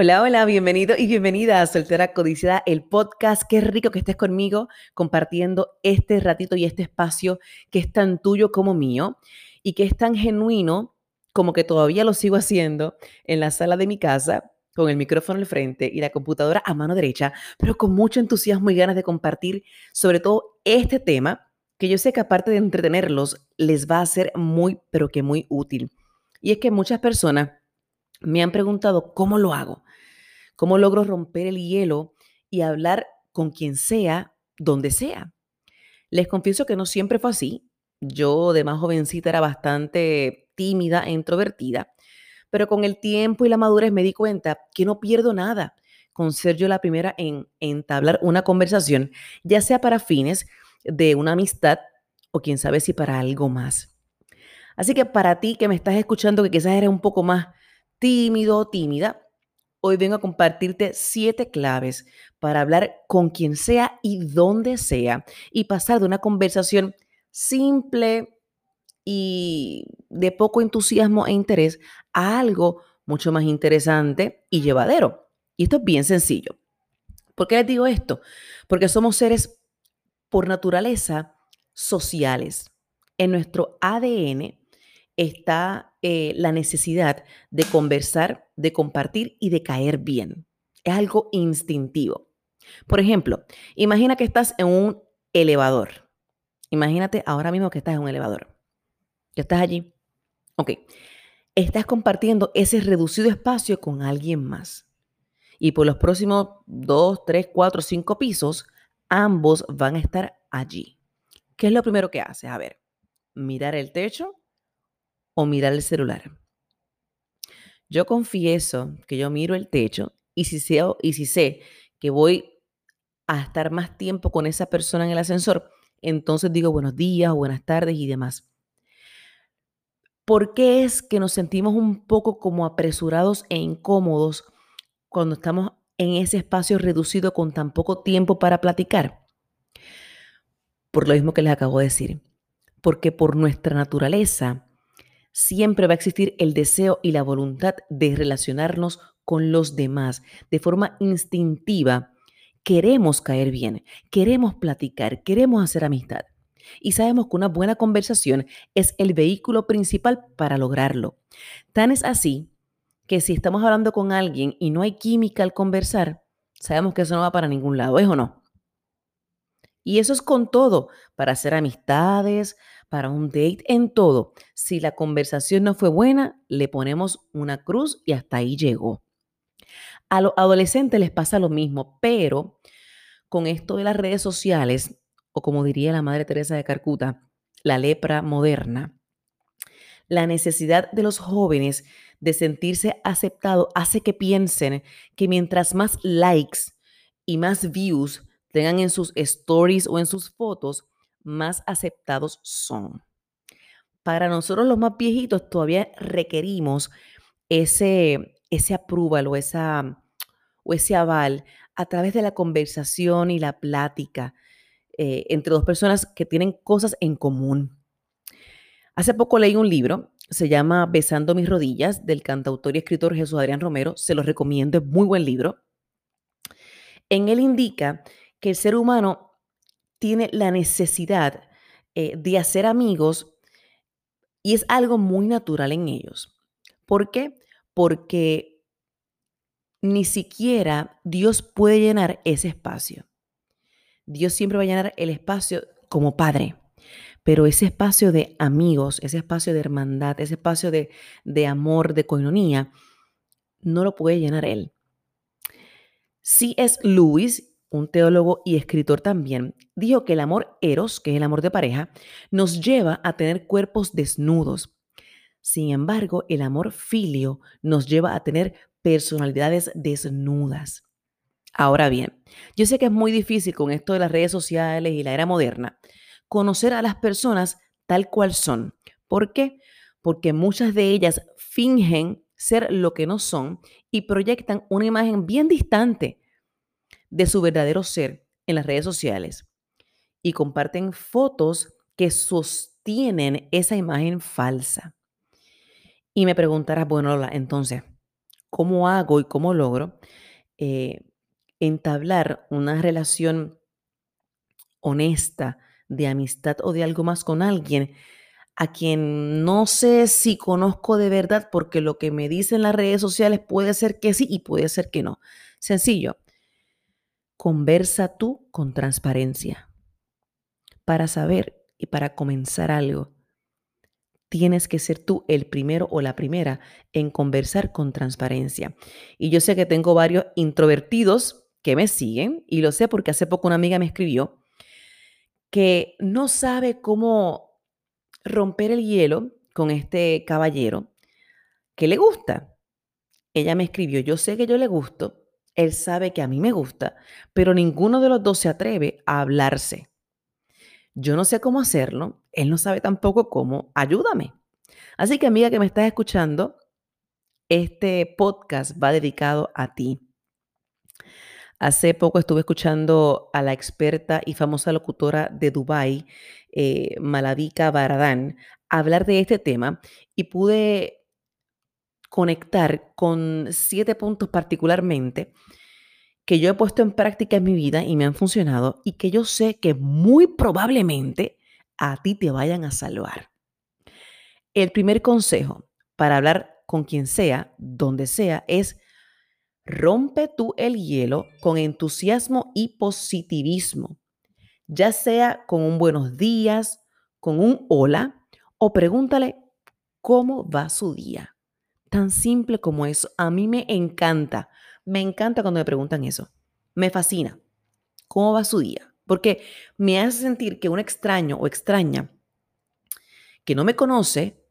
Hola, hola, bienvenido y bienvenida a Soltera Codiciada, el podcast. Qué rico que estés conmigo compartiendo este ratito y este espacio que es tan tuyo como mío y que es tan genuino como que todavía lo sigo haciendo en la sala de mi casa con el micrófono al frente y la computadora a mano derecha, pero con mucho entusiasmo y ganas de compartir sobre todo este tema que yo sé que aparte de entretenerlos, les va a ser muy, pero que muy útil. Y es que muchas personas me han preguntado cómo lo hago. ¿Cómo logro romper el hielo y hablar con quien sea, donde sea? Les confieso que no siempre fue así. Yo de más jovencita era bastante tímida e introvertida, pero con el tiempo y la madurez me di cuenta que no pierdo nada con ser yo la primera en entablar una conversación, ya sea para fines de una amistad o quién sabe si para algo más. Así que para ti que me estás escuchando, que quizás eres un poco más tímido o tímida, Hoy vengo a compartirte siete claves para hablar con quien sea y donde sea y pasar de una conversación simple y de poco entusiasmo e interés a algo mucho más interesante y llevadero. Y esto es bien sencillo. ¿Por qué les digo esto? Porque somos seres por naturaleza sociales. En nuestro ADN está eh, la necesidad de conversar, de compartir y de caer bien. Es algo instintivo. Por ejemplo, imagina que estás en un elevador. Imagínate ahora mismo que estás en un elevador. Que estás allí. Ok. Estás compartiendo ese reducido espacio con alguien más. Y por los próximos dos, tres, cuatro, cinco pisos, ambos van a estar allí. ¿Qué es lo primero que haces? A ver, mirar el techo o mirar el celular. Yo confieso que yo miro el techo y si, sé, y si sé que voy a estar más tiempo con esa persona en el ascensor, entonces digo buenos días, buenas tardes y demás. ¿Por qué es que nos sentimos un poco como apresurados e incómodos cuando estamos en ese espacio reducido con tan poco tiempo para platicar? Por lo mismo que les acabo de decir. Porque por nuestra naturaleza siempre va a existir el deseo y la voluntad de relacionarnos con los demás de forma instintiva. Queremos caer bien, queremos platicar, queremos hacer amistad. Y sabemos que una buena conversación es el vehículo principal para lograrlo. Tan es así que si estamos hablando con alguien y no hay química al conversar, sabemos que eso no va para ningún lado, ¿es o no? Y eso es con todo, para hacer amistades, para un date, en todo. Si la conversación no fue buena, le ponemos una cruz y hasta ahí llegó. A los adolescentes les pasa lo mismo, pero con esto de las redes sociales, o como diría la Madre Teresa de Carcuta, la lepra moderna, la necesidad de los jóvenes de sentirse aceptado hace que piensen que mientras más likes y más views tengan en sus stories o en sus fotos, más aceptados son. Para nosotros los más viejitos todavía requerimos ese, ese approval o, esa, o ese aval a través de la conversación y la plática eh, entre dos personas que tienen cosas en común. Hace poco leí un libro, se llama Besando mis rodillas, del cantautor y escritor Jesús Adrián Romero. Se lo recomiendo, es muy buen libro. En él indica que el ser humano tiene la necesidad eh, de hacer amigos y es algo muy natural en ellos. ¿Por qué? Porque ni siquiera Dios puede llenar ese espacio. Dios siempre va a llenar el espacio como padre, pero ese espacio de amigos, ese espacio de hermandad, ese espacio de, de amor, de coinonía, no lo puede llenar Él. Sí es Luis un teólogo y escritor también, dijo que el amor eros, que es el amor de pareja, nos lleva a tener cuerpos desnudos. Sin embargo, el amor filio nos lleva a tener personalidades desnudas. Ahora bien, yo sé que es muy difícil con esto de las redes sociales y la era moderna conocer a las personas tal cual son. ¿Por qué? Porque muchas de ellas fingen ser lo que no son y proyectan una imagen bien distante de su verdadero ser en las redes sociales y comparten fotos que sostienen esa imagen falsa. Y me preguntarás, bueno, Lola, entonces, cómo hago y cómo logro eh, entablar una relación honesta de amistad o de algo más con alguien a quien no sé si conozco de verdad porque lo que me dicen las redes sociales puede ser que sí y puede ser que no. Sencillo. Conversa tú con transparencia. Para saber y para comenzar algo, tienes que ser tú el primero o la primera en conversar con transparencia. Y yo sé que tengo varios introvertidos que me siguen y lo sé porque hace poco una amiga me escribió que no sabe cómo romper el hielo con este caballero que le gusta. Ella me escribió, yo sé que yo le gusto, él sabe que a mí me gusta, pero ninguno de los dos se atreve a hablarse. Yo no sé cómo hacerlo, él no sabe tampoco cómo, ayúdame. Así que amiga que me estás escuchando, este podcast va dedicado a ti. Hace poco estuve escuchando a la experta y famosa locutora de Dubai, eh, Malavika Baradán, hablar de este tema y pude conectar con siete puntos particularmente que yo he puesto en práctica en mi vida y me han funcionado y que yo sé que muy probablemente a ti te vayan a salvar. El primer consejo para hablar con quien sea, donde sea, es Rompe tú el hielo con entusiasmo y positivismo, ya sea con un buenos días, con un hola o pregúntale cómo va su día. Tan simple como eso. A mí me encanta, me encanta cuando me preguntan eso. Me fascina. ¿Cómo va su día? Porque me hace sentir que un extraño o extraña que no me conoce,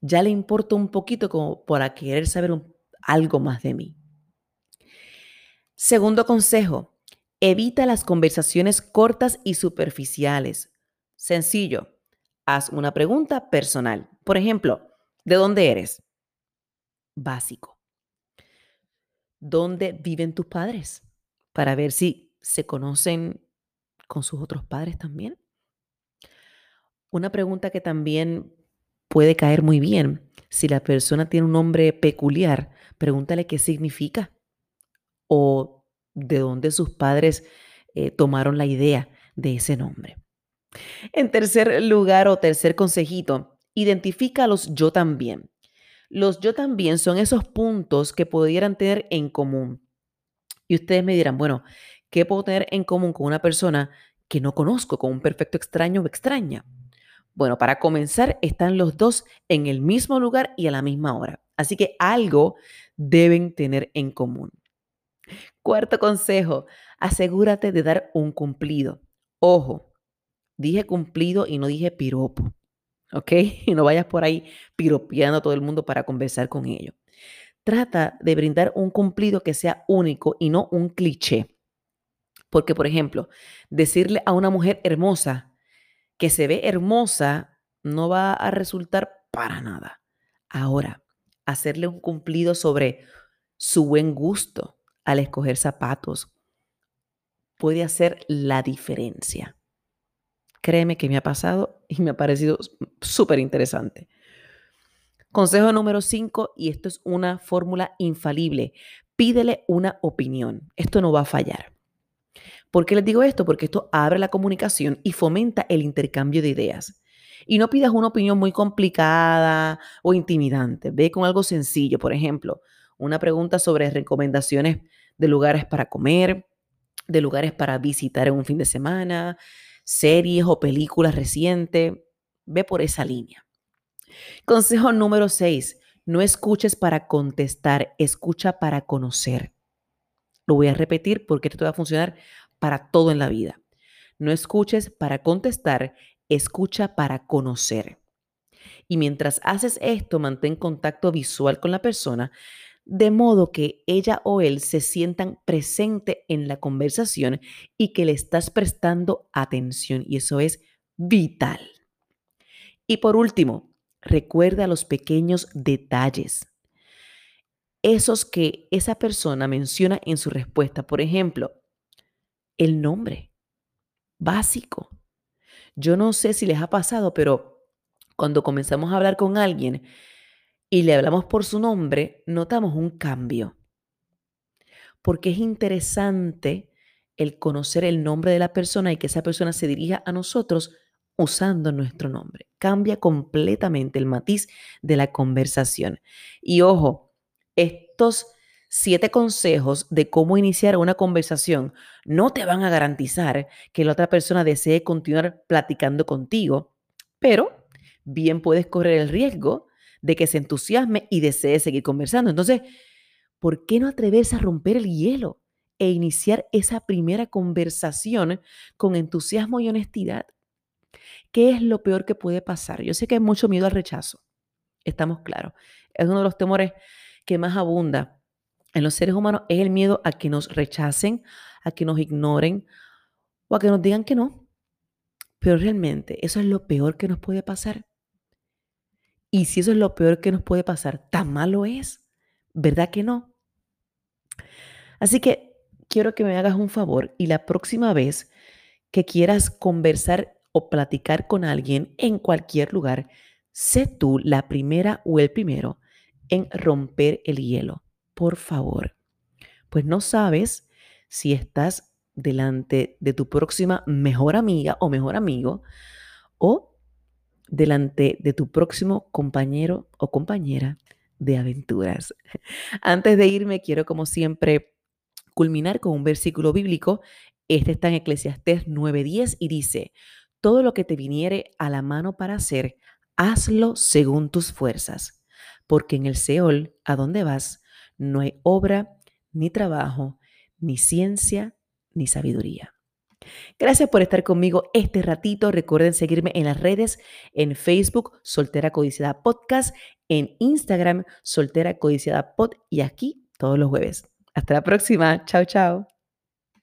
ya le importa un poquito como para querer saber algo más de mí. Segundo consejo, evita las conversaciones cortas y superficiales. Sencillo, haz una pregunta personal. Por ejemplo, ¿de dónde eres? Básico. ¿Dónde viven tus padres? Para ver si se conocen con sus otros padres también. Una pregunta que también puede caer muy bien. Si la persona tiene un nombre peculiar, pregúntale qué significa o de dónde sus padres eh, tomaron la idea de ese nombre. En tercer lugar o tercer consejito, identifica los yo también. Los yo también son esos puntos que pudieran tener en común. Y ustedes me dirán, bueno, ¿qué puedo tener en común con una persona que no conozco, con un perfecto extraño o extraña? Bueno, para comenzar, están los dos en el mismo lugar y a la misma hora. Así que algo deben tener en común. Cuarto consejo, asegúrate de dar un cumplido. Ojo, dije cumplido y no dije piropo. Y no vayas por ahí piropeando a todo el mundo para conversar con ellos. Trata de brindar un cumplido que sea único y no un cliché. Porque, por ejemplo, decirle a una mujer hermosa que se ve hermosa no va a resultar para nada. Ahora, hacerle un cumplido sobre su buen gusto, al escoger zapatos puede hacer la diferencia. Créeme que me ha pasado y me ha parecido súper interesante. Consejo número 5, y esto es una fórmula infalible, pídele una opinión. Esto no va a fallar. ¿Por qué les digo esto? Porque esto abre la comunicación y fomenta el intercambio de ideas. Y no pidas una opinión muy complicada o intimidante. Ve con algo sencillo. Por ejemplo, una pregunta sobre recomendaciones de lugares para comer, de lugares para visitar en un fin de semana, series o películas recientes. Ve por esa línea. Consejo número 6. No escuches para contestar, escucha para conocer. Lo voy a repetir porque esto va a funcionar para todo en la vida. No escuches para contestar, escucha para conocer. Y mientras haces esto, mantén contacto visual con la persona de modo que ella o él se sientan presente en la conversación y que le estás prestando atención. Y eso es vital. Y por último, recuerda los pequeños detalles. Esos que esa persona menciona en su respuesta. Por ejemplo, el nombre básico. Yo no sé si les ha pasado, pero cuando comenzamos a hablar con alguien, y le hablamos por su nombre, notamos un cambio. Porque es interesante el conocer el nombre de la persona y que esa persona se dirija a nosotros usando nuestro nombre. Cambia completamente el matiz de la conversación. Y ojo, estos siete consejos de cómo iniciar una conversación no te van a garantizar que la otra persona desee continuar platicando contigo, pero bien puedes correr el riesgo de que se entusiasme y desee seguir conversando. Entonces, ¿por qué no atreverse a romper el hielo e iniciar esa primera conversación con entusiasmo y honestidad? ¿Qué es lo peor que puede pasar? Yo sé que hay mucho miedo al rechazo, estamos claros. Es uno de los temores que más abunda en los seres humanos, es el miedo a que nos rechacen, a que nos ignoren o a que nos digan que no. Pero realmente eso es lo peor que nos puede pasar. Y si eso es lo peor que nos puede pasar, tan malo es, ¿verdad que no? Así que quiero que me hagas un favor y la próxima vez que quieras conversar o platicar con alguien en cualquier lugar, sé tú la primera o el primero en romper el hielo, por favor. Pues no sabes si estás delante de tu próxima mejor amiga o mejor amigo o delante de tu próximo compañero o compañera de aventuras. Antes de irme, quiero como siempre culminar con un versículo bíblico. Este está en Eclesiastés 9:10 y dice, todo lo que te viniere a la mano para hacer, hazlo según tus fuerzas, porque en el Seol, a donde vas, no hay obra, ni trabajo, ni ciencia, ni sabiduría. Gracias por estar conmigo este ratito. Recuerden seguirme en las redes, en Facebook, Soltera Codiciada Podcast, en Instagram, Soltera Codiciada Pod y aquí todos los jueves. Hasta la próxima. Chao, chao.